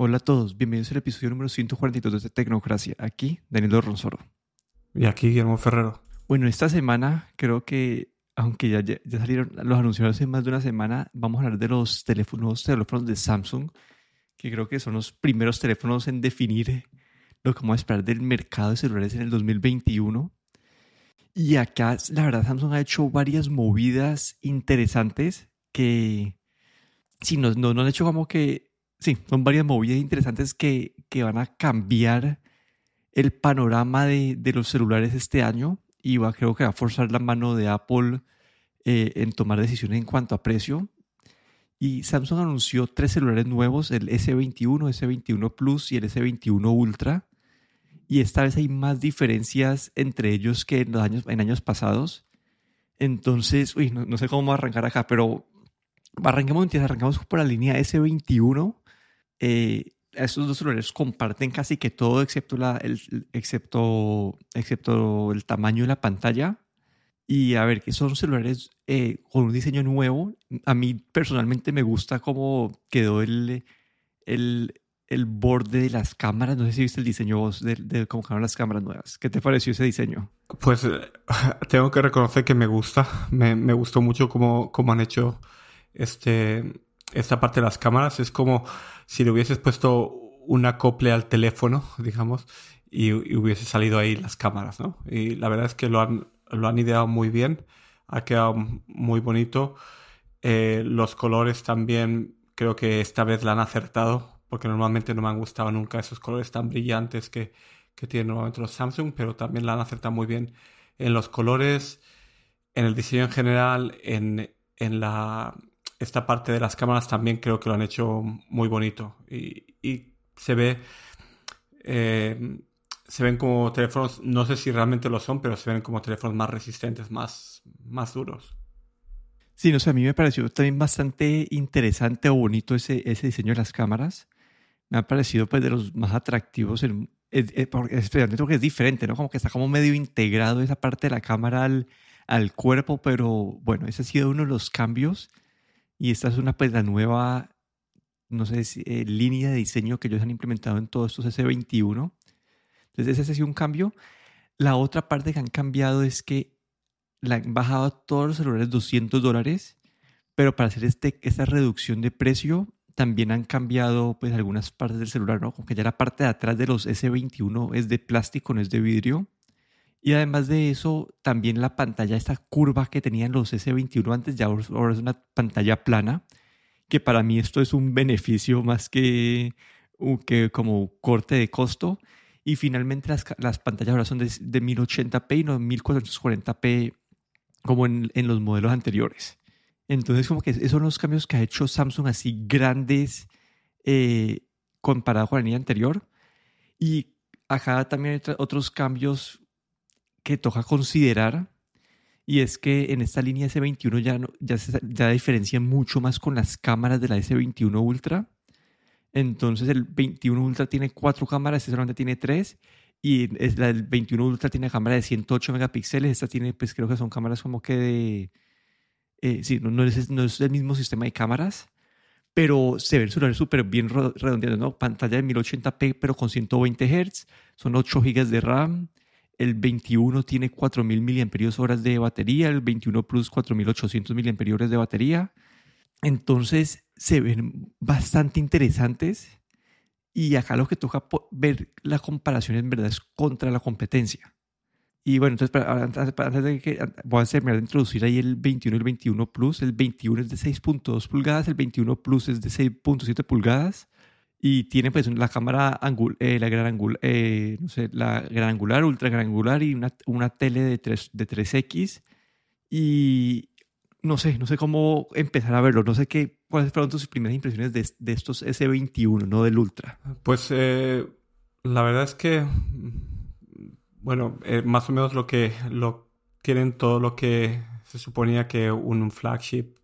Hola a todos, bienvenidos al episodio número 142 de Tecnocracia. Aquí, Daniel Ronsoro. Y aquí, Guillermo Ferrero. Bueno, esta semana creo que, aunque ya, ya, salieron los anuncios hace más de una semana, vamos a hablar de los teléfonos, teléfonos de Samsung, que creo que son los primeros teléfonos en definir lo que vamos a esperar del mercado de celulares en el 2021. Y acá, la verdad, Samsung ha hecho varias movidas interesantes que, sí, no, no, no han hecho como que sí, son varias movidas interesantes que, que van a cambiar el panorama de, de, los celulares este año y va, creo que va a forzar la mano de Apple eh, en tomar decisiones en cuanto a precio. Y Samsung anunció tres celulares nuevos, el S21, S21 Plus y el S21 Ultra. Y esta vez hay más diferencias entre ellos que en, los años, en años pasados. Entonces, uy, no, no sé cómo arrancar acá, pero arranquemos, arrancamos por la línea S21 eh, estos dos celulares comparten casi que todo excepto, la, el, excepto, excepto el tamaño de la pantalla. Y a ver, que son celulares eh, con un diseño nuevo. A mí personalmente me gusta cómo quedó el, el, el borde de las cámaras. No sé si viste el diseño de, de cómo quedaron las cámaras nuevas. ¿Qué te pareció ese diseño? Pues eh, tengo que reconocer que me gusta. Me, me gustó mucho cómo, cómo han hecho este, esta parte de las cámaras. Es como si le hubieses puesto un acople al teléfono, digamos, y, hubiese salido ahí las cámaras, ¿no? Y la verdad es que lo han, lo han ideado muy bien, ha quedado muy bonito. Eh, los colores también creo que esta vez la han acertado, porque normalmente no me han gustado nunca esos colores tan brillantes que, que tienen normalmente los Samsung, pero también la han acertado muy bien en los colores, en el diseño en general, en, en la esta parte de las cámaras también creo que lo han hecho muy bonito. Y, se ve eh, se ven como teléfonos no sé si realmente lo son pero se ven como teléfonos más resistentes más más duros. Sí no sé a mí me pareció también bastante interesante o bonito ese, ese diseño de las cámaras. Me ha parecido pues de los más atractivos en, especialmente porque es diferente no como que está como medio integrado esa parte de la cámara al, al cuerpo pero bueno ese ha sido uno de los cambios y esta es una, pues, la nueva, no sé, eh, línea de diseño que ellos han implementado en todos estos S21. Entonces, ese ha sido un cambio. La otra parte que han cambiado es que la han bajado todos los celulares 200 dólares, pero para hacer este, esta reducción de precio también han cambiado pues algunas partes del celular, ¿no? Como que ya la parte de atrás de los S21 es de plástico, no es de vidrio. Y además de eso, también la pantalla, esta curva que tenían los S21 antes, ya ahora es una pantalla plana, que para mí esto es un beneficio más que, que como corte de costo. Y finalmente las, las pantallas ahora son de, 1080p y no 1440p como en, en, los modelos anteriores. Entonces como que esos son los cambios que ha hecho Samsung así grandes eh, comparado con la línea anterior. Y acá también hay otros cambios que toca considerar y es que en esta línea S21 ya, no, ya, se, ya diferencia mucho más con las cámaras de la S21 Ultra. Entonces el 21 Ultra tiene cuatro cámaras, este solamente tiene tres. Y es la del 21 Ultra tiene cámara de 108 megapíxeles. Esta tiene, pues creo que son cámaras como que de... Eh, sí, no, no, es, no es el mismo sistema de cámaras, pero se ve el celular súper bien redondeado, ¿no? Pantalla de 1080p, pero con 120 Hz. Son 8 GB de RAM el 21 tiene 4000 mAh de batería, el 21 Plus 4800 mAh de batería. Entonces se ven bastante interesantes y acá lo que toca ver la comparación en verdad es contra la competencia. Y bueno, entonces antes de que voy a terminar introducir ahí el 21 y el 21 Plus, el 21 es de 6.2 pulgadas, el 21 Plus es de 6.7 pulgadas y tiene pues la cámara eh, la gran angular, eh, no sé, la gran angular, ultra gran angular y una, una tele de, 3, de 3X y no sé, no sé cómo empezar a verlo, no sé qué, cuáles fueron tus primeras impresiones de, de estos S21, no del Ultra. Pues eh, la verdad es que, bueno, más o menos lo que lo quieren todo lo que se suponía que un flagship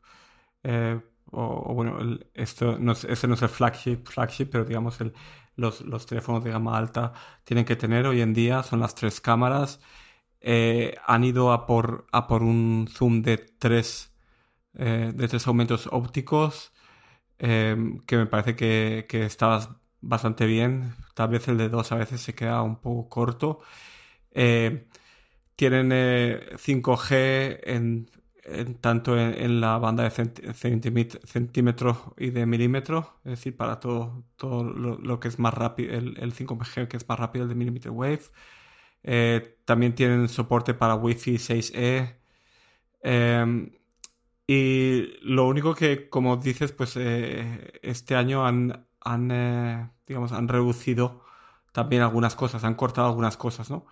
o, bueno, esto no es, ese no es el flagship, flagship pero digamos el, los, los, teléfonos de gama alta tienen que tener hoy en día son las tres cámaras. Eh, han ido a por, a por un zoom de tres, eh, de tres aumentos ópticos. em, que me parece que, que está bastante bien. Tal vez el de 2 a veces se queda un poco corto. Eh, tienen 5G eh, tanto en, la banda de centímetros y de milímetros, es decir, para todo, todo lo, que es más rápido, el, 5G que es más rápido el de millimeter wave. Eh, también tienen soporte para Wi-Fi 6E. Em, y lo único que, como dices, pues eh, este año han, han, digamos, han reducido también algunas cosas, han cortado algunas cosas, ¿no?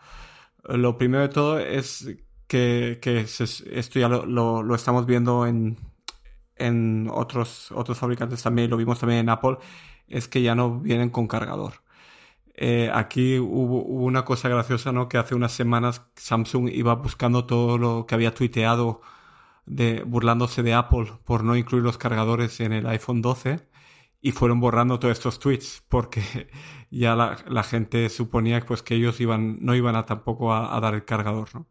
Lo primero de todo es que, esto ya lo, estamos viendo en, en otros, otros fabricantes también, lo vimos también en Apple, es que ya no vienen con cargador. Eh, aquí hubo, una cosa graciosa, ¿no? Que hace unas semanas Samsung iba buscando todo lo que había tuiteado de, burlándose de Apple por no incluir los cargadores en el iPhone 12 y fueron borrando todos estos tweets porque ya la, gente suponía pues, que ellos iban, no iban a tampoco a, dar el cargador. ¿no?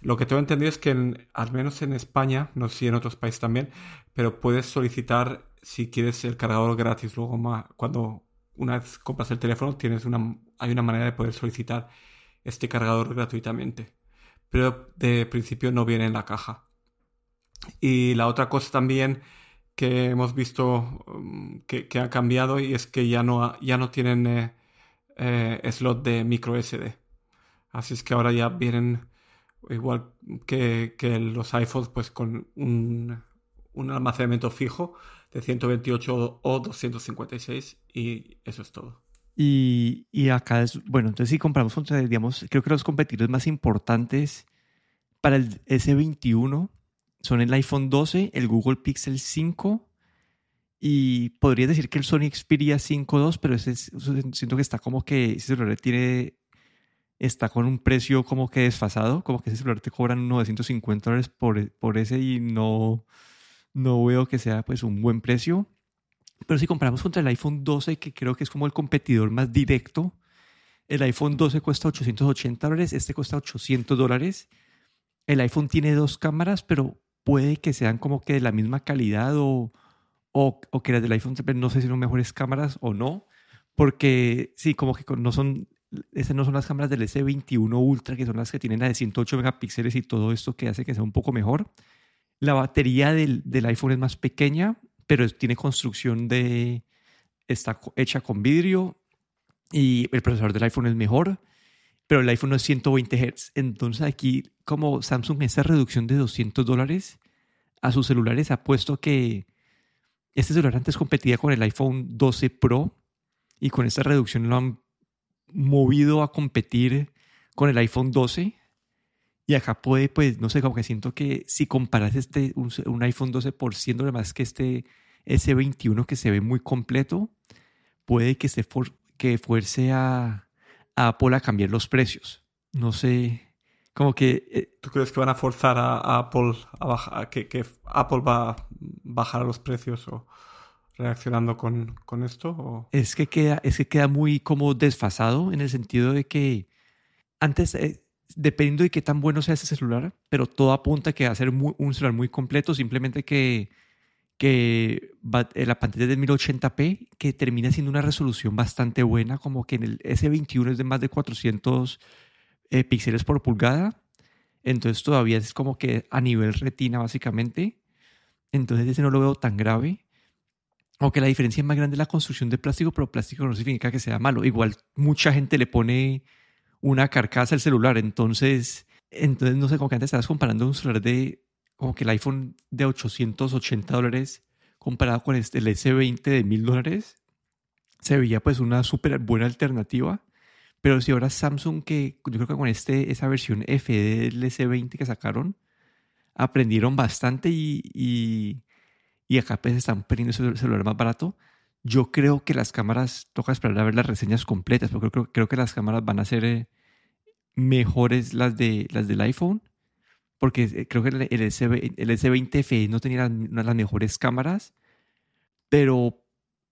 Lo que tengo entendido es que al menos en España, no sé si en otros países también, pero puedes solicitar si quieres el cargador gratis. Luego más, cuando una vez compras el teléfono tienes una, hay una manera de poder solicitar este cargador gratuitamente. Pero de principio no viene en la caja. Y la otra cosa también que hemos visto um, que, ha cambiado y es que ya no, ya no tienen eh, eh, slot de micro SD. Así es que ahora ya vienen igual que, los iPhones pues con un, almacenamiento fijo de 128 o 256 y eso es todo. Y, y acá es, bueno, entonces si compramos, digamos, creo que los competidores más importantes para el S21 son el iPhone 12, el Google Pixel 5 y podría decir que el Sony Xperia 5.2, pero ese, siento que está como que ese celular tiene está con un precio como que desfasado, como que ese celular te cobran 950 dólares por, por ese y no, no veo que sea pues un buen precio. Pero si comparamos contra el iPhone 12, que creo que es como el competidor más directo, el iPhone 12 cuesta 880 dólares, este cuesta 800 dólares. El iPhone tiene dos cámaras, pero puede que sean como que de la misma calidad o, o, o que las del iPhone no sé si son mejores cámaras o no, porque sí, como que no son, esas no son las cámaras del S21 Ultra, que son las que tienen la de 108 megapíxeles y todo esto que hace que sea un poco mejor. La batería del, del iPhone es más pequeña, pero tiene construcción de, está hecha con vidrio y el procesador del iPhone es mejor pero el iPhone no es 120 Hz. Entonces aquí, como Samsung, esa reducción de 200 dólares a sus celulares ha puesto que este celular antes competía con el iPhone 12 Pro y con esta reducción lo han movido a competir con el iPhone 12. Y acá puede, pues, no sé, como que siento que si comparas este, un, iPhone 12 por 100 dólares más que este S21 que se ve muy completo, puede que se que fuerce a, a Apple a cambiar los precios. No sé, como que... Eh, ¿Tú crees que van a forzar a, Apple a bajar, que, que, Apple va a bajar los precios o reaccionando con, con esto? Es, que queda, es que queda muy como desfasado en el sentido de que antes, eh, dependiendo de qué tan bueno sea ese celular, pero todo apunta a que va a ser un celular muy completo, simplemente que que eh, la pantalla es de 1080p, que termina siendo una resolución bastante buena, como que en el S21 es de más de 400 eh, píxeles por pulgada, entonces todavía es como que a nivel retina básicamente, entonces ese no lo veo tan grave. Aunque la diferencia es más grande es la construcción de plástico, pero plástico no significa que sea malo. Igual mucha gente le pone una carcasa al celular, entonces, entonces no sé, como que antes estabas comparando un celular de como que el iPhone de 880 dólares comparado con este, el S20 de 1000 dólares, se veía pues una súper buena alternativa. Pero si ahora Samsung, que yo creo que con este, esa versión F del S20 que sacaron, aprendieron bastante y, acá pues están poniendo ese celular más barato. Yo creo que las cámaras, toca esperar a ver las reseñas completas, porque creo, creo que las cámaras van a ser eh, mejores las, de, las del iPhone porque eh, creo que el, S, el S20F no tenía de las mejores cámaras, pero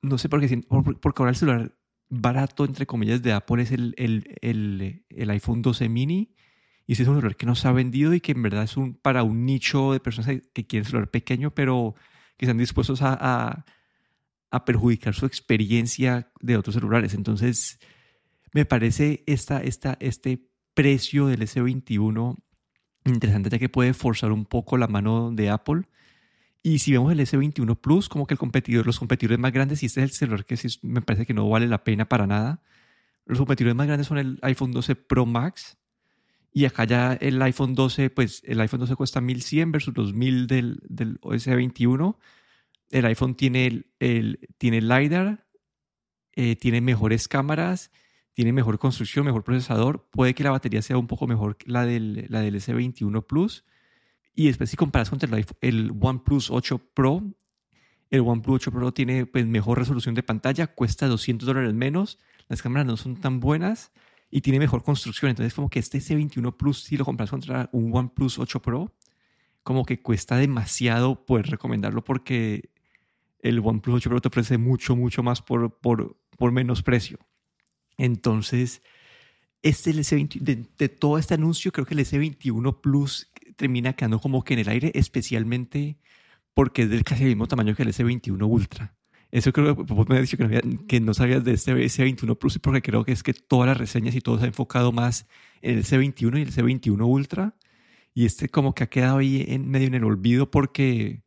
no sé por qué, porque ahora el celular barato, entre comillas, de Apple es el, el, el, iPhone 12 mini, y ese es un celular que no se ha vendido y que en verdad es un, para un nicho de personas que quieren celular pequeño, pero que están dispuestos a, a perjudicar su experiencia de otros celulares. Entonces, me parece esta, esta, este precio del S21 interesante ya que puede forzar un poco la mano de Apple. Y si vemos el S21 Plus, como que el competidor, los competidores más grandes, y este es el celular que me parece que no vale la pena para nada. Los competidores más grandes son el iPhone 12 Pro Max. Y acá ya el iPhone 12, pues el iPhone 12 cuesta 1100 versus 2000 del, del S21. El iPhone tiene el, tiene LiDAR, eh, tiene mejores cámaras tiene mejor construcción, mejor procesador. Puede que la batería sea un poco mejor que la del, la del S21 Plus. Y después si comparas con el, el OnePlus 8 Pro, el OnePlus 8 Pro tiene pues, mejor resolución de pantalla, cuesta 200 dólares menos, las cámaras no son tan buenas y tiene mejor construcción. Entonces como que este S21 Plus, si lo compras contra un OnePlus 8 Pro, como que cuesta demasiado poder recomendarlo porque el OnePlus 8 Pro te ofrece mucho, mucho más por, por, por menos precio. Entonces, este S20, de, todo este anuncio, creo que el S21 Plus termina quedando como que en el aire, especialmente porque es del casi mismo tamaño que el S21 Ultra. Eso creo que vos me has dicho que no, que no sabías de este S21 Plus porque creo que es que todas las reseñas y todo se ha enfocado más en el S21 y el S21 Ultra. Y este como que ha quedado ahí en medio en el olvido porque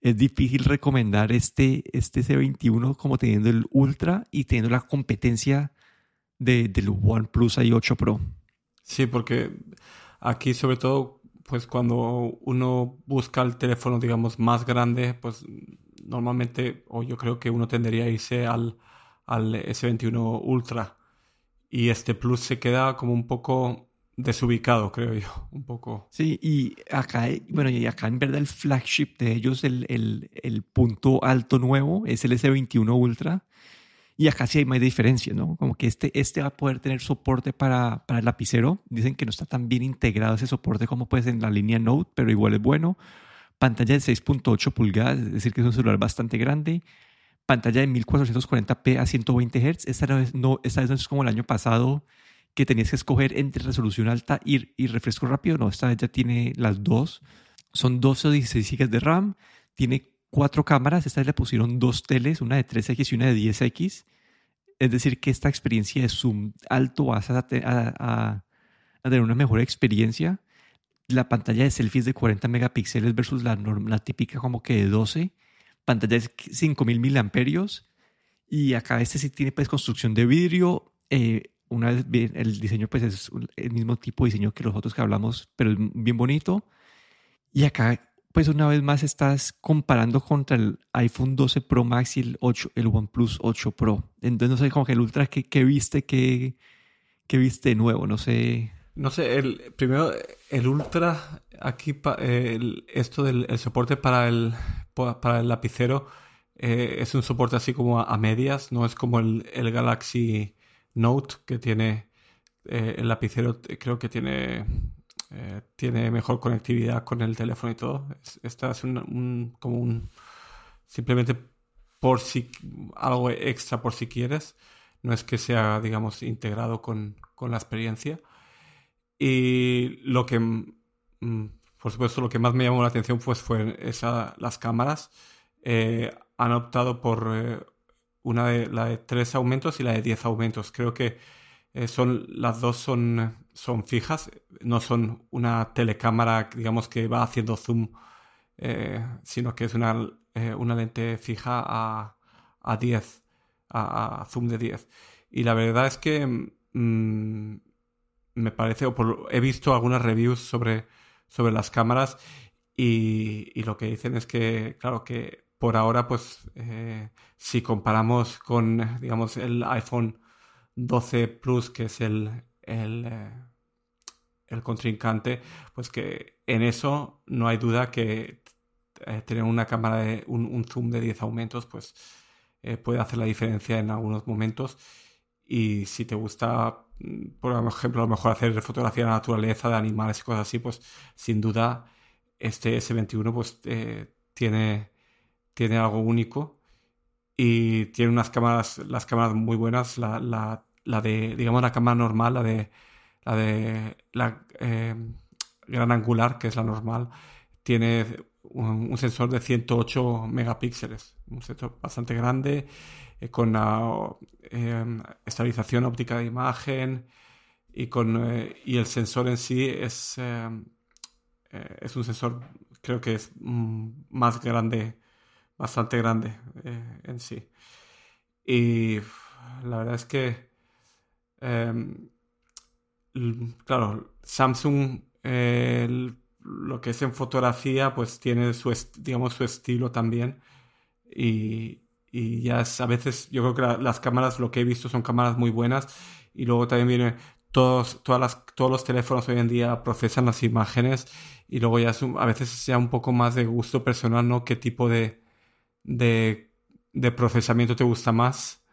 es difícil recomendar este, este S21 como teniendo el Ultra y teniendo la competencia de, del OnePlus i8 Pro. Sí, porque aquí sobre todo, pues cuando uno busca el teléfono, digamos, más grande, pues normalmente, o yo creo que uno tendería a irse al, al S21 Ultra. Y este Plus se queda como un poco desubicado, creo yo, un poco. Sí, y acá, bueno, y acá en verdad el flagship de ellos, el, el, el punto alto nuevo, es el S21 Ultra y acá sí hay más diferencia, ¿no? Como que este, este va a poder tener soporte para, para el lapicero. Dicen que no está tan bien integrado ese soporte como pues en la línea Note, pero igual es bueno. Pantalla de 6.8 pulgadas, es decir, que es un celular bastante grande. Pantalla de 1440p a 120 Hz. Esta vez no, esta vez no es como el año pasado que tenías que escoger entre resolución alta y, y refresco rápido. No, esta vez ya tiene las dos. Son 12 o 16 GB de RAM. Tiene cuatro cámaras, esta vez le pusieron dos teles, una de 3X y una de 10X. Es decir, que esta experiencia de zoom alto vas a, a, tener una mejor experiencia. La pantalla de selfies de 40 megapíxeles versus la, la típica como que de 12. Pantalla de 5000 miliamperios. Y acá este sí tiene pues construcción de vidrio. Eh, una vez bien, el diseño pues es el mismo tipo de diseño que los otros que hablamos, pero es bien bonito. Y acá pues una vez más estás comparando contra el iPhone 12 Pro Max y el, 8, el OnePlus 8 Pro. Entonces no sé, como que el Ultra, ¿qué, viste? Qué, ¿Qué viste nuevo? No sé. No sé, el, primero, el Ultra, aquí, esto del soporte para el, para el lapicero eh, es un soporte así como a, medias, no es como el, el Galaxy Note que tiene eh, el lapicero, creo que tiene eh, tiene mejor conectividad con el teléfono y todo. esta es un, como un simplemente por si algo extra por si quieres. No es que sea, digamos, integrado con, con la experiencia. Y lo que, mm, por supuesto, lo que más me llamó la atención pues, fue esa, las cámaras. Eh, han optado por eh, una de la de tres aumentos y la de diez aumentos. Creo que eh, son, las dos son, son fijas, no son una telecámara, digamos, que va haciendo zoom, sino que es una, una lente fija a, a 10, a, zoom de 10. Y la verdad es que mm, me parece, o he visto algunas reviews sobre, sobre las cámaras y, lo que dicen es que, claro, que por ahora, pues, si comparamos con, digamos, el iPhone 12 Plus, que es el, el, eh, el, contrincante, pues que en eso no hay duda que eh, tener una cámara de un, zoom de 10 aumentos, pues eh, puede hacer la diferencia en algunos momentos. Y si te gusta, por ejemplo, a lo mejor hacer fotografía de la naturaleza, de animales y cosas así, pues sin duda este S21 pues tiene, tiene algo único y tiene unas cámaras, las cámaras muy buenas, la, la la de, digamos, la cámara normal, la de la de la eh, gran angular, que es la normal, tiene un, sensor de 108 megapíxeles, un sensor bastante grande, eh, con em, estabilización óptica de imagen y, con, eh, y el sensor en sí es, es un sensor, creo que es mm, más grande, bastante grande en sí. Y la verdad es que, em, claro, Samsung lo que es en fotografía, pues tiene su, digamos, su estilo también. Y, ya es, a veces yo creo que las cámaras, lo que he visto son cámaras muy buenas. Y luego también viene, todos, todas las, todos los teléfonos hoy en día procesan las imágenes. Y luego ya a veces ya un poco más de gusto personal, ¿no? ¿Qué tipo de, de, procesamiento te gusta más?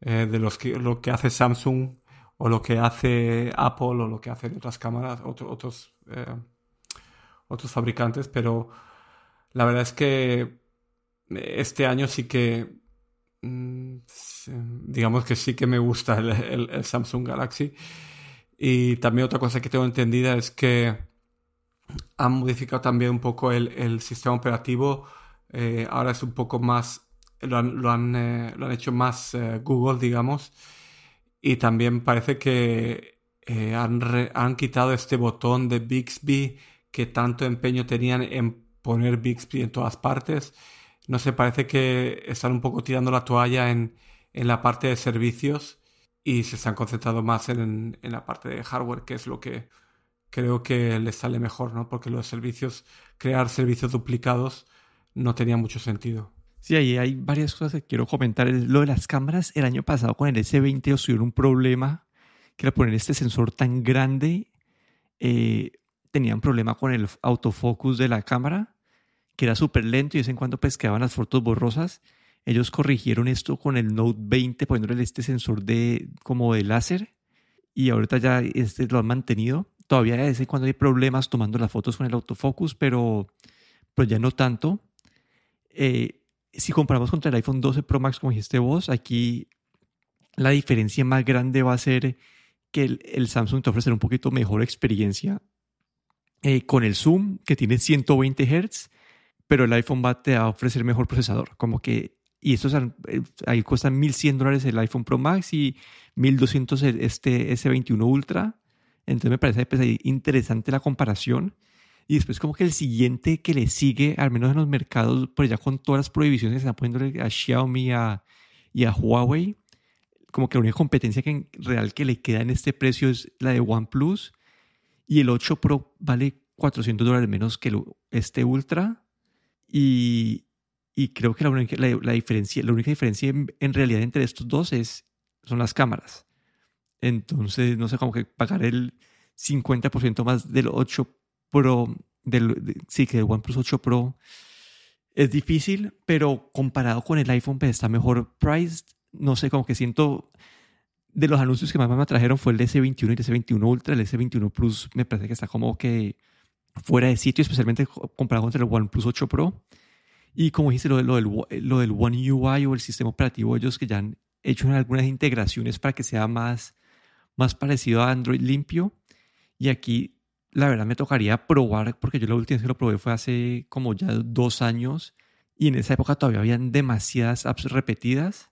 Eh, de los que, lo que hace Samsung o lo que hace Apple o lo que hacen otras cámaras, otros... Eh, otros fabricantes, pero la verdad es que este año sí que, digamos que sí que me gusta el, Samsung Galaxy. Y también otra cosa que tengo entendida es que han modificado también un poco el, sistema operativo. Eh, ahora es un poco más, lo han, lo han, eh, hecho más eh, Google, digamos. Y también parece que han, han quitado este botón de Bixby que tanto empeño tenían en poner Bixby en todas partes. No sé, parece que están un poco tirando la toalla en, la parte de servicios y se están concentrando más en, la parte de hardware, que es lo que creo que les sale mejor, ¿no? Porque los servicios, crear servicios duplicados no tenía mucho sentido. Sí, ahí hay varias cosas que quiero comentar. Lo de las cámaras, el año pasado con el S20 tuvieron un problema, que era poner este sensor tan grande, eh, tenían problema con el autofocus de la cámara, que era súper lento y de vez en cuando pues quedaban las fotos borrosas. Ellos corrigieron esto con el Note 20 poniéndole este sensor de como de láser y ahorita ya este lo han mantenido. Todavía de vez en cuando hay problemas tomando las fotos con el autofocus, pero pues ya no tanto. Eh, si comparamos contra el iPhone 12 Pro Max, como dijiste vos, aquí la diferencia más grande va a ser que el, el Samsung te ofrece un poquito mejor experiencia eh, con el zoom que tiene 120 Hz, pero el iPhone va a ofrecer mejor procesador. Como que, y estos eh, ahí cuestan 1100 dólares el iPhone Pro Max y 1200 el, este S21 Ultra. Entonces me parece pues, interesante la comparación. Y después como que el siguiente que le sigue, al menos en los mercados, pues ya con todas las prohibiciones que están poniendo a Xiaomi a, y a Huawei, como que la única competencia que en real que le queda en este precio es la de OnePlus y el 8 Pro vale 400 dólares menos que este Ultra. Y, y creo que la única, la, diferencia, la única diferencia en, realidad entre estos dos es, son las cámaras. Entonces, no sé, como que pagar el 50% más del 8 Pro, del, sí, que del OnePlus 8 Pro es difícil, pero comparado con el iPhone pues está mejor priced. No sé, como que siento de los anuncios que más me trajeron fue el S21 y el S21 Ultra. El S21 Plus me parece que está como que fuera de sitio, especialmente comparado con el OnePlus 8 Pro. Y como dijiste, lo, del, lo del One UI o el sistema operativo, ellos que ya han hecho algunas integraciones para que sea más, más parecido a Android limpio. Y aquí, la verdad, me tocaría probar, porque yo la última vez que lo probé fue hace como ya dos años. Y en esa época todavía habían demasiadas apps repetidas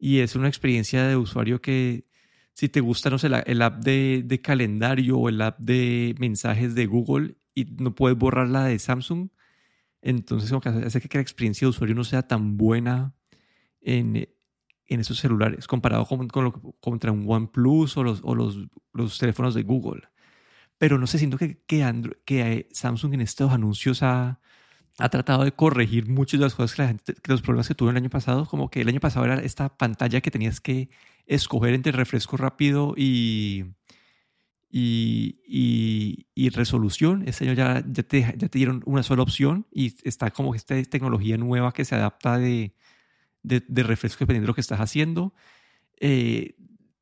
y es una experiencia de usuario que si te gusta, no sé, el app de, calendario o el app de mensajes de Google y no puedes borrar la de Samsung, entonces como que hace que la experiencia de usuario no sea tan buena en, esos celulares comparado con, con contra un OnePlus o, los, o los, los, teléfonos de Google. Pero no sé, siento que, que, que Samsung en estos anuncios ha, ha tratado de corregir muchas de las cosas que la gente, que los problemas que tuvo el año pasado, como que el año pasado era esta pantalla que tenías que escoger entre refresco rápido y, y, resolución. Este año ya, te, ya te dieron una sola opción y está como esta tecnología nueva que se adapta de, de, de refresco dependiendo de lo que estás haciendo. Eh,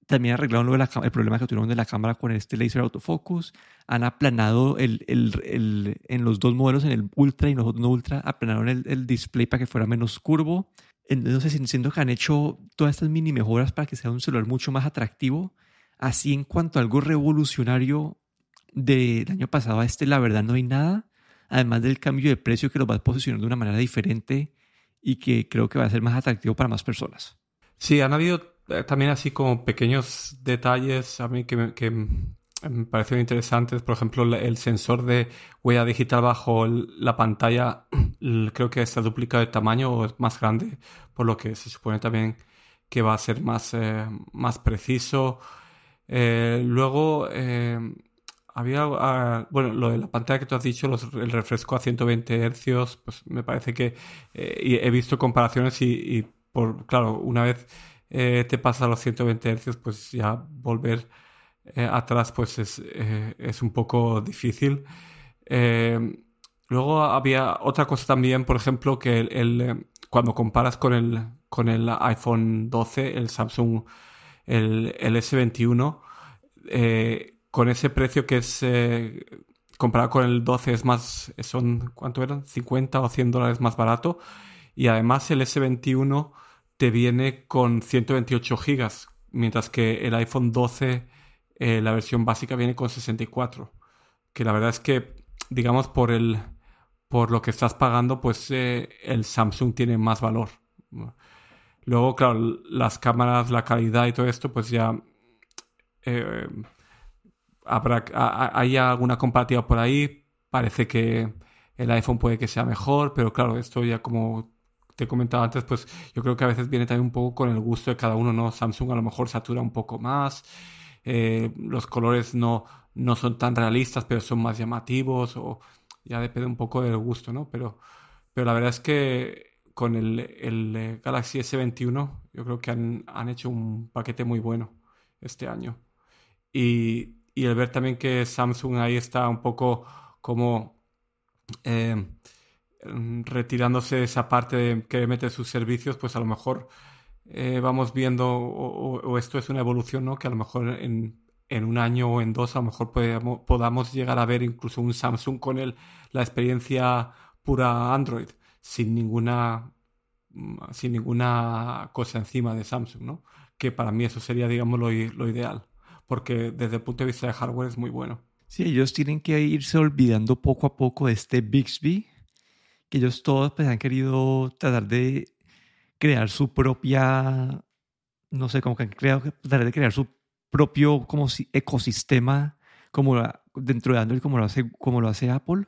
también arreglaron lo de la, el problema que tuvieron de la cámara con este laser autofocus. Han aplanado el, el, el, en los dos modelos, en el Ultra y en los no Ultra, aplanaron el, display para que fuera menos curvo. Entonces, siento que han hecho todas estas mini mejoras para que sea un celular mucho más atractivo. Así, en cuanto a algo revolucionario del año pasado a este, la verdad no hay nada. además del cambio de precio que los va a posicionar de una manera diferente y que creo que va a ser más atractivo para más personas. Sí, han habido también así como pequeños detalles a mí que me, que parecieron interesantes. Por ejemplo, el sensor de huella digital bajo la pantalla creo que está duplicado de tamaño o es más grande, por lo que se supone también que va a ser más, eh, más preciso. Eh, luego, había, ah, bueno, lo de la pantalla que tú has dicho, el refresco a 120 Hz, pues me parece que he visto comparaciones y, y, por, claro, una vez eh, te pasa a los 120 Hz, pues ya volver eh, atrás pues es, eh, es, un poco difícil. luego había otra cosa también, por ejemplo, que el, cuando comparas con el, con el iPhone 12, el Samsung, el, el S21, con ese precio que es comparado con el 12 es más, son, ¿cuánto eran? 50 o 100 dólares más barato. Y además el S21 te viene con 128 gigas, mientras que el iPhone 12, eh, la versión básica, viene con 64. Que la verdad es que, digamos, por el por lo que estás pagando, pues eh, el Samsung tiene más valor. Luego, claro, las cámaras, la calidad y todo esto, pues ya eh, habrá, hay alguna comparativa por ahí. Parece que el iPhone puede que sea mejor, pero claro, esto ya como te he comentado antes, pues yo creo que a veces viene también un poco con el gusto de cada uno, ¿no? Samsung a lo mejor satura un poco más, eh, los colores no, no son tan realistas, pero son más llamativos, o ya depende un poco del gusto, ¿no? Pero, pero la verdad es que con el, el eh, Galaxy S21 yo creo que han, han, hecho un paquete muy bueno este año. Y, y el ver también que Samsung ahí está un poco como... Eh, retirándose de esa parte que mete sus servicios, pues a lo mejor eh, vamos viendo, o, esto es una evolución, ¿no? Que a lo mejor en, en un año o en dos, a lo mejor podamos, podamos llegar a ver incluso un Samsung con el, la experiencia pura Android, sin ninguna, mm, sin ninguna cosa encima de Samsung, ¿no? Que para mí eso sería, digamos, lo, lo ideal, porque desde el punto de vista de hardware es muy bueno. Sí, ellos tienen que irse olvidando poco a poco de este Bixby que ellos todos pues, han querido tratar de crear su propia, no sé, como que han creado, tratar de crear su propio como si, ecosistema como dentro de Android como lo hace, como lo hace Apple.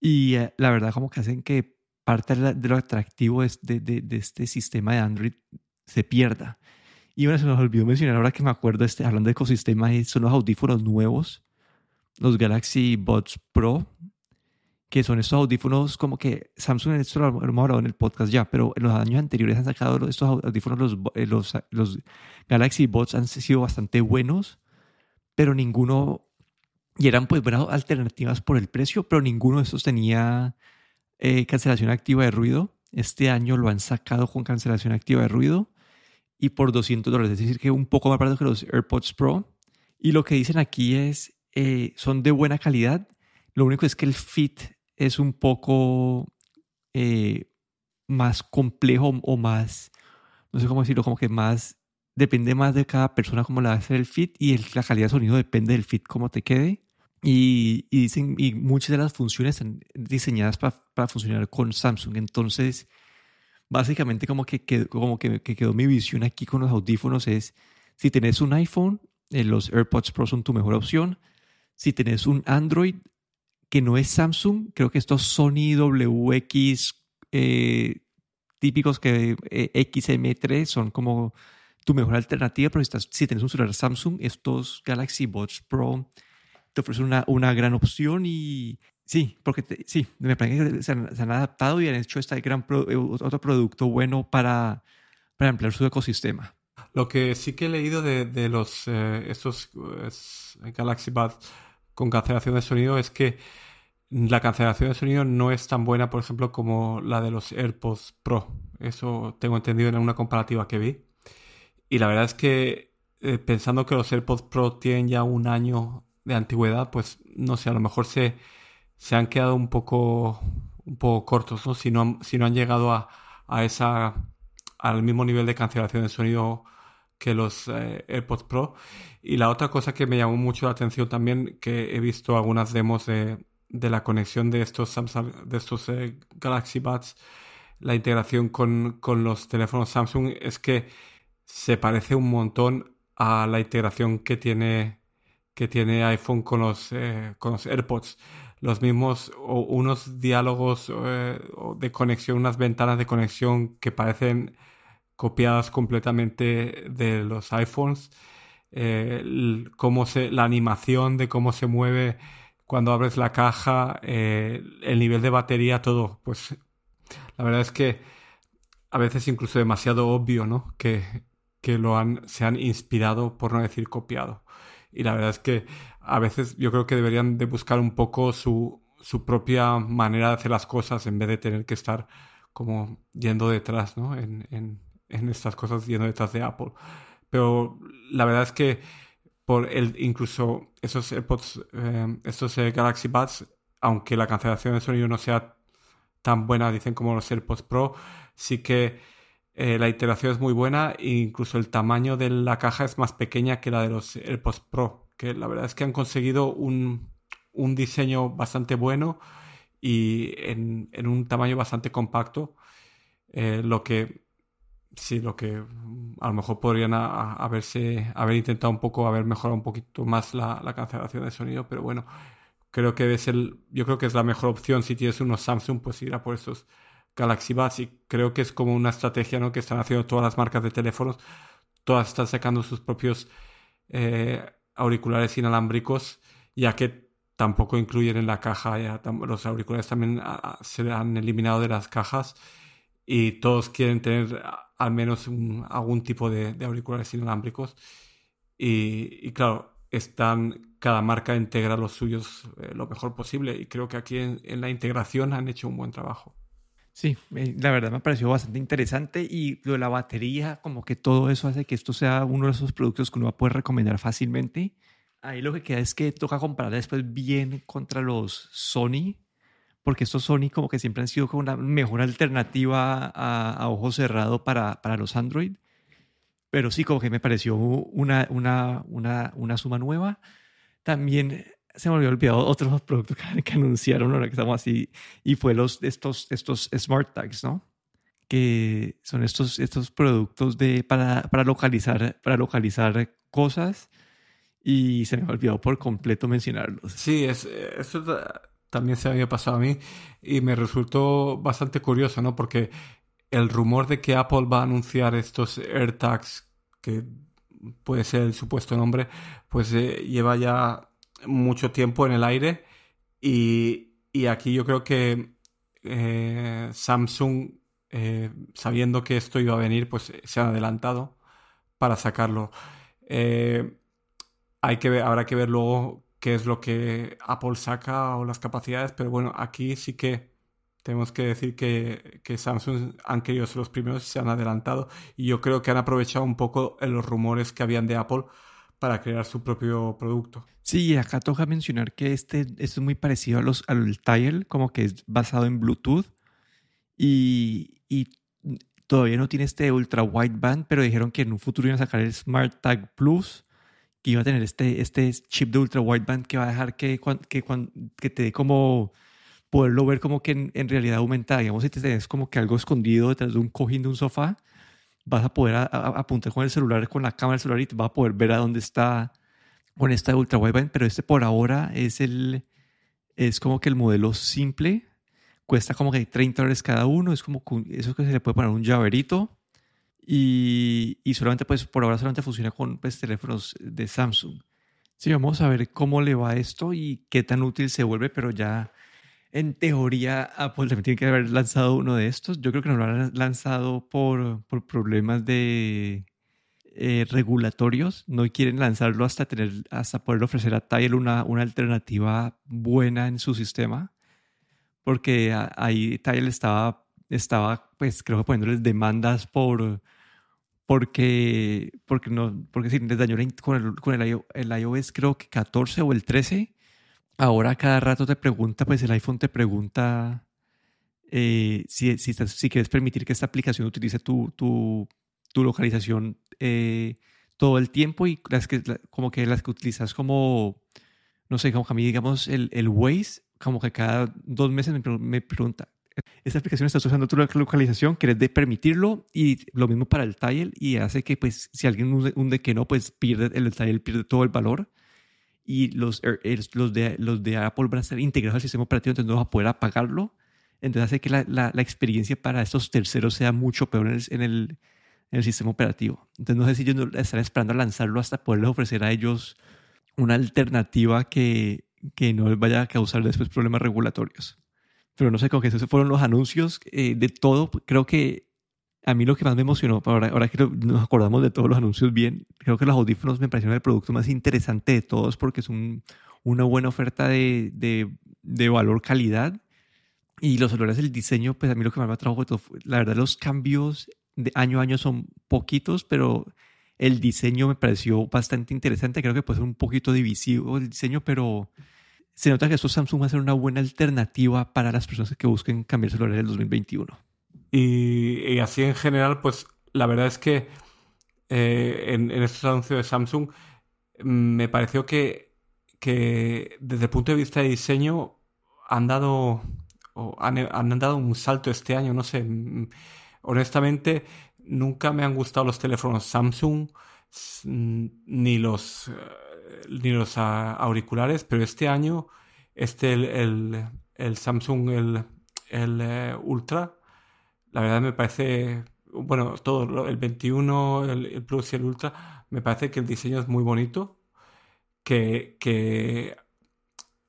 Y eh, la verdad como que hacen que parte de, lo atractivo de, de, de, este sistema de Android se pierda. Y bueno, se nos olvidó mencionar ahora que me acuerdo, este, hablando de ecosistema, son los audífonos nuevos, los Galaxy Buds Pro, que son estos audífonos como que Samsung, esto lo hemos hablado en el podcast ya, pero en los años anteriores han sacado estos audífonos, los, eh, los, Galaxy Bots han sido bastante buenos, pero ninguno, y eran pues buenas alternativas por el precio, pero ninguno de estos tenía eh, cancelación activa de ruido. Este año lo han sacado con cancelación activa de ruido y por 200 dólares, es decir, que un poco más barato que los AirPods Pro. Y lo que dicen aquí es, eh, son de buena calidad. Lo único es que el fit es un poco eh, más complejo o más, no sé cómo decirlo, como que más, depende más de cada persona cómo le va a hacer el fit y la calidad de sonido depende del fit, cómo te quede. Y, dicen, y muchas de las funciones están diseñadas para, funcionar con Samsung. Entonces, básicamente como que, quedó, como que, quedó mi visión aquí con los audífonos es, si tenés un iPhone, eh, los AirPods Pro son tu mejor opción. Si tenés un Android, que no es Samsung, creo que estos Sony WX eh, típicos que eh, XM3 son como tu mejor alternativa, pero si, tienes un celular Samsung, estos Galaxy Buds Pro te ofrecen una, una gran opción y sí, porque sí, me parece que se han, adaptado y han hecho este gran eh, otro producto bueno para, para ampliar su ecosistema. Lo que sí que he leído de, de los estos Galaxy Buds con cancelación de sonido es que la cancelación de sonido no es tan buena, por ejemplo, como la de los AirPods Pro. Eso tengo entendido en una comparativa que vi. Y la verdad es que eh, pensando que los AirPods Pro tienen ya un año de antigüedad, pues no sé, a lo mejor se, se han quedado un poco, un poco cortos, ¿no? Si no, si no han llegado a, a esa, al mismo nivel de cancelación de sonido que los eh, AirPods Pro. Y la otra cosa que me llamó mucho la atención también, que he visto algunas demos de, de la conexión de estos Samsung, de estos eh, Galaxy Buds, la integración con, con, los teléfonos Samsung es que se parece un montón a la integración que tiene, que tiene iPhone con los, eh, con los AirPods. Los mismos, o unos diálogos eh, de conexión, unas ventanas de conexión que parecen copiadas completamente de los iPhones. cómo se, la animación de cómo se mueve cuando abres la caja, eh, el nivel de batería, todo, pues la verdad es que a veces incluso demasiado obvio, ¿no? Que, que lo han, se han inspirado, por no decir copiado. Y la verdad es que a veces yo creo que deberían de buscar un poco su, su propia manera de hacer las cosas en vez de tener que estar como yendo detrás, ¿no? En, en, en estas cosas, yendo detrás de Apple. Pero la verdad es que por el, incluso esos AirPods, eh, estos eh, Galaxy Buds, aunque la cancelación de sonido no sea tan buena, dicen como los AirPods Pro, sí que eh, la iteración es muy buena e incluso el tamaño de la caja es más pequeña que la de los AirPods Pro, que la verdad es que han conseguido un, un diseño bastante bueno y en, en, un tamaño bastante compacto, lo que sí, lo que mm, a lo mejor podrían haberse, haber intentado un poco, haber mejorado un poquito más la, cancelación de sonido, pero bueno, creo que es el, yo creo que es la mejor opción si tienes unos Samsung, pues ir a por esos Galaxy Buds y creo que es como una estrategia ¿no? que están haciendo todas las marcas de teléfonos, todas están sacando sus propios eh, auriculares inalámbricos, ya que tampoco incluyen en la caja, ya los auriculares también se han eliminado de las cajas y todos quieren tener al menos algún tipo de, auriculares inalámbricos. Y, claro, están, cada marca integra los suyos eh, lo mejor posible y creo que aquí en, la integración han hecho un buen trabajo. Sí, la verdad me ha parecido bastante interesante y lo de la batería, como que todo eso hace que esto sea uno de esos productos que uno va a poder recomendar fácilmente. Ahí lo que queda es que toca comparar después bien contra los Sony, porque estos Sony como que siempre han sido como una mejor alternativa a, a ojo cerrado para, para, los Android. Pero sí, como que me pareció una, una, una, una suma nueva. También se me había olvidado otros productos que, anunciaron ahora que estamos así, y fue los, estos, estos Smart Tags, ¿no? Que son estos, estos productos de, para, para, localizar, para localizar cosas y se me ha olvidado por completo mencionarlos. Sí, es, eso también se había pasado a mí y me resultó bastante curioso, ¿no? Porque el rumor de que Apple va a anunciar estos AirTags, que puede ser el supuesto nombre, pues eh, lleva ya mucho tiempo en el aire y, aquí yo creo que eh, Samsung, eh, sabiendo que esto iba a venir, pues se han adelantado para sacarlo. hay que habrá que ver luego qué es lo que Apple saca o las capacidades, pero bueno, aquí sí que tenemos que decir que, que, Samsung han querido ser los primeros se han adelantado y yo creo que han aprovechado un poco los rumores que habían de Apple para crear su propio producto. Sí, acá toca mencionar que este, es muy parecido a los, al Tile, como que es basado en Bluetooth y, y todavía no tiene este ultra wideband, pero dijeron que en un futuro iban a sacar el Smart Tag Plus que iba a tener este, este chip de ultra wideband que va a dejar que, que, que te dé como poderlo ver como que en, realidad aumentada. Digamos, si te tenés como que algo escondido detrás de un cojín de un sofá, vas a poder apuntar con el celular, con la cámara del celular y te vas a poder ver a dónde está con esta ultra wideband. Pero este por ahora es el es como que el modelo simple. Cuesta como que 30 dólares cada uno. Es como eso que se le puede poner un llaverito y, y, solamente, pues por ahora solamente funciona con pues, teléfonos de Samsung. Sí, vamos a ver cómo le va esto y qué tan útil se vuelve, pero ya en teoría Apple también tiene que haber lanzado uno de estos. Yo creo que no lo han lanzado por, por problemas de eh, regulatorios. No quieren lanzarlo hasta, tener, hasta poder ofrecer a Tile una, una alternativa buena en su sistema, porque ahí Tile estaba, estaba pues creo que poniéndoles demandas por porque, porque, no, porque si les dañó con, el, con el, iOS creo que 14 o el 13, ahora cada rato te pregunta, pues el iPhone te pregunta eh, si, si, si, quieres permitir que esta aplicación utilice tu, tu, tu localización eh, todo el tiempo y las que, como que las que utilizas como, no sé, como a mí digamos el, el Waze como que cada dos meses me, pregunta, esta aplicación está usando tu localización, ¿quieres de permitirlo? Y lo mismo para el tile y hace que pues si alguien hunde, que no, pues pierde el tile, pierde todo el valor y los, los, de, los de Apple van a estar integrados al sistema operativo, entonces no vas a poder apagarlo. Entonces hace que la, la, experiencia para estos terceros sea mucho peor en el, en el, en el sistema operativo. Entonces no sé si yo no esperando a lanzarlo hasta poderles ofrecer a ellos una alternativa que, que no les vaya a causar después problemas regulatorios. Pero no sé, con que esos fueron los anuncios eh, de todo. Creo que a mí lo que más me emocionó, ahora, ahora que nos acordamos de todos los anuncios bien, creo que los audífonos me parecieron el producto más interesante de todos porque es un, una buena oferta de, de, de valor calidad. Y los celulares, el diseño, pues a mí lo que más me atrajo todo, la verdad, los cambios de año a año son poquitos, pero el diseño me pareció bastante interesante. Creo que puede ser un poquito divisivo el diseño, pero se nota que esto Samsung va a ser una buena alternativa para las personas que busquen cambiar celular en el 2021. Y, así en general, pues la verdad es que eh, en, estos anuncios de Samsung mm, me pareció que, que desde el punto de vista de diseño han dado, han, han dado un salto este año, no sé. Mm, honestamente, nunca me han gustado los teléfonos Samsung ni los, eh, ni los auriculares, pero este año, este, el, el, Samsung, el, el eh, Ultra, la verdad me parece, bueno, todo, el 21, el, Plus y el Ultra, me parece que el diseño es muy bonito, que, que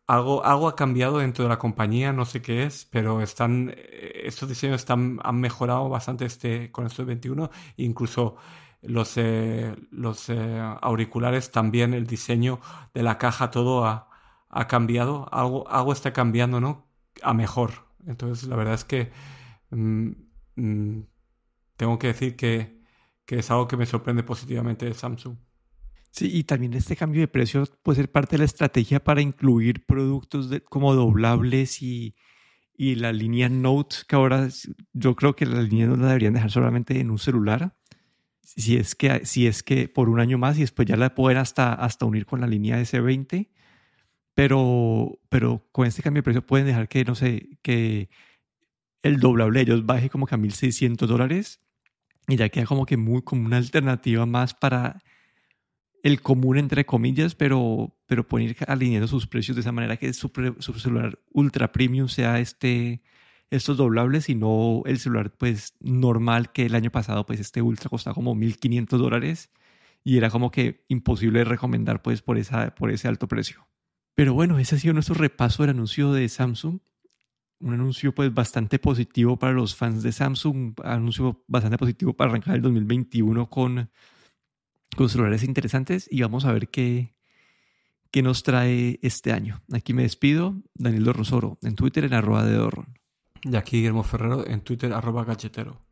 algo, algo ha cambiado dentro de la compañía, no sé qué es, pero están, eh, estos diseños están, han mejorado bastante este, con estos 21. Incluso los, eh, los eh, auriculares también, el diseño de la caja, todo ha, ha, cambiado. Algo, algo está cambiando, ¿no? A mejor. Entonces, la verdad es que mm, mm, tengo que decir que, que es algo que me sorprende positivamente de Samsung. Sí, y también este cambio de precio puede ser parte de la estrategia para incluir productos como doblables y, y la línea Note, que ahora yo creo que la línea no la deberían dejar solamente en un celular, si es que, si es que por un año más y después ya la pueden hasta, hasta unir con la línea S20, pero, pero con este cambio de precio pueden dejar que, no sé, que el doblable de ellos baje como que a 1.600 dólares y ya queda como que muy como una alternativa más para el común entre comillas, pero, pero pueden ir alineando sus precios de esa manera que su, celular ultra premium sea este, estos doblables y no el celular pues normal que el año pasado pues este ultra costaba como 1500 dólares y era como que imposible recomendar pues por, esa, por ese alto precio. Pero bueno, ese ha sido nuestro repaso del anuncio de Samsung. Un anuncio pues bastante positivo para los fans de Samsung, anuncio bastante positivo para arrancar el 2021 con con celulares interesantes y vamos a ver qué, qué nos trae este año. Aquí me despido, Daniel Rosoro, en Twitter en arroba de Dorron. Y aquí Guillermo Ferrero en Twitter arroba gachetero.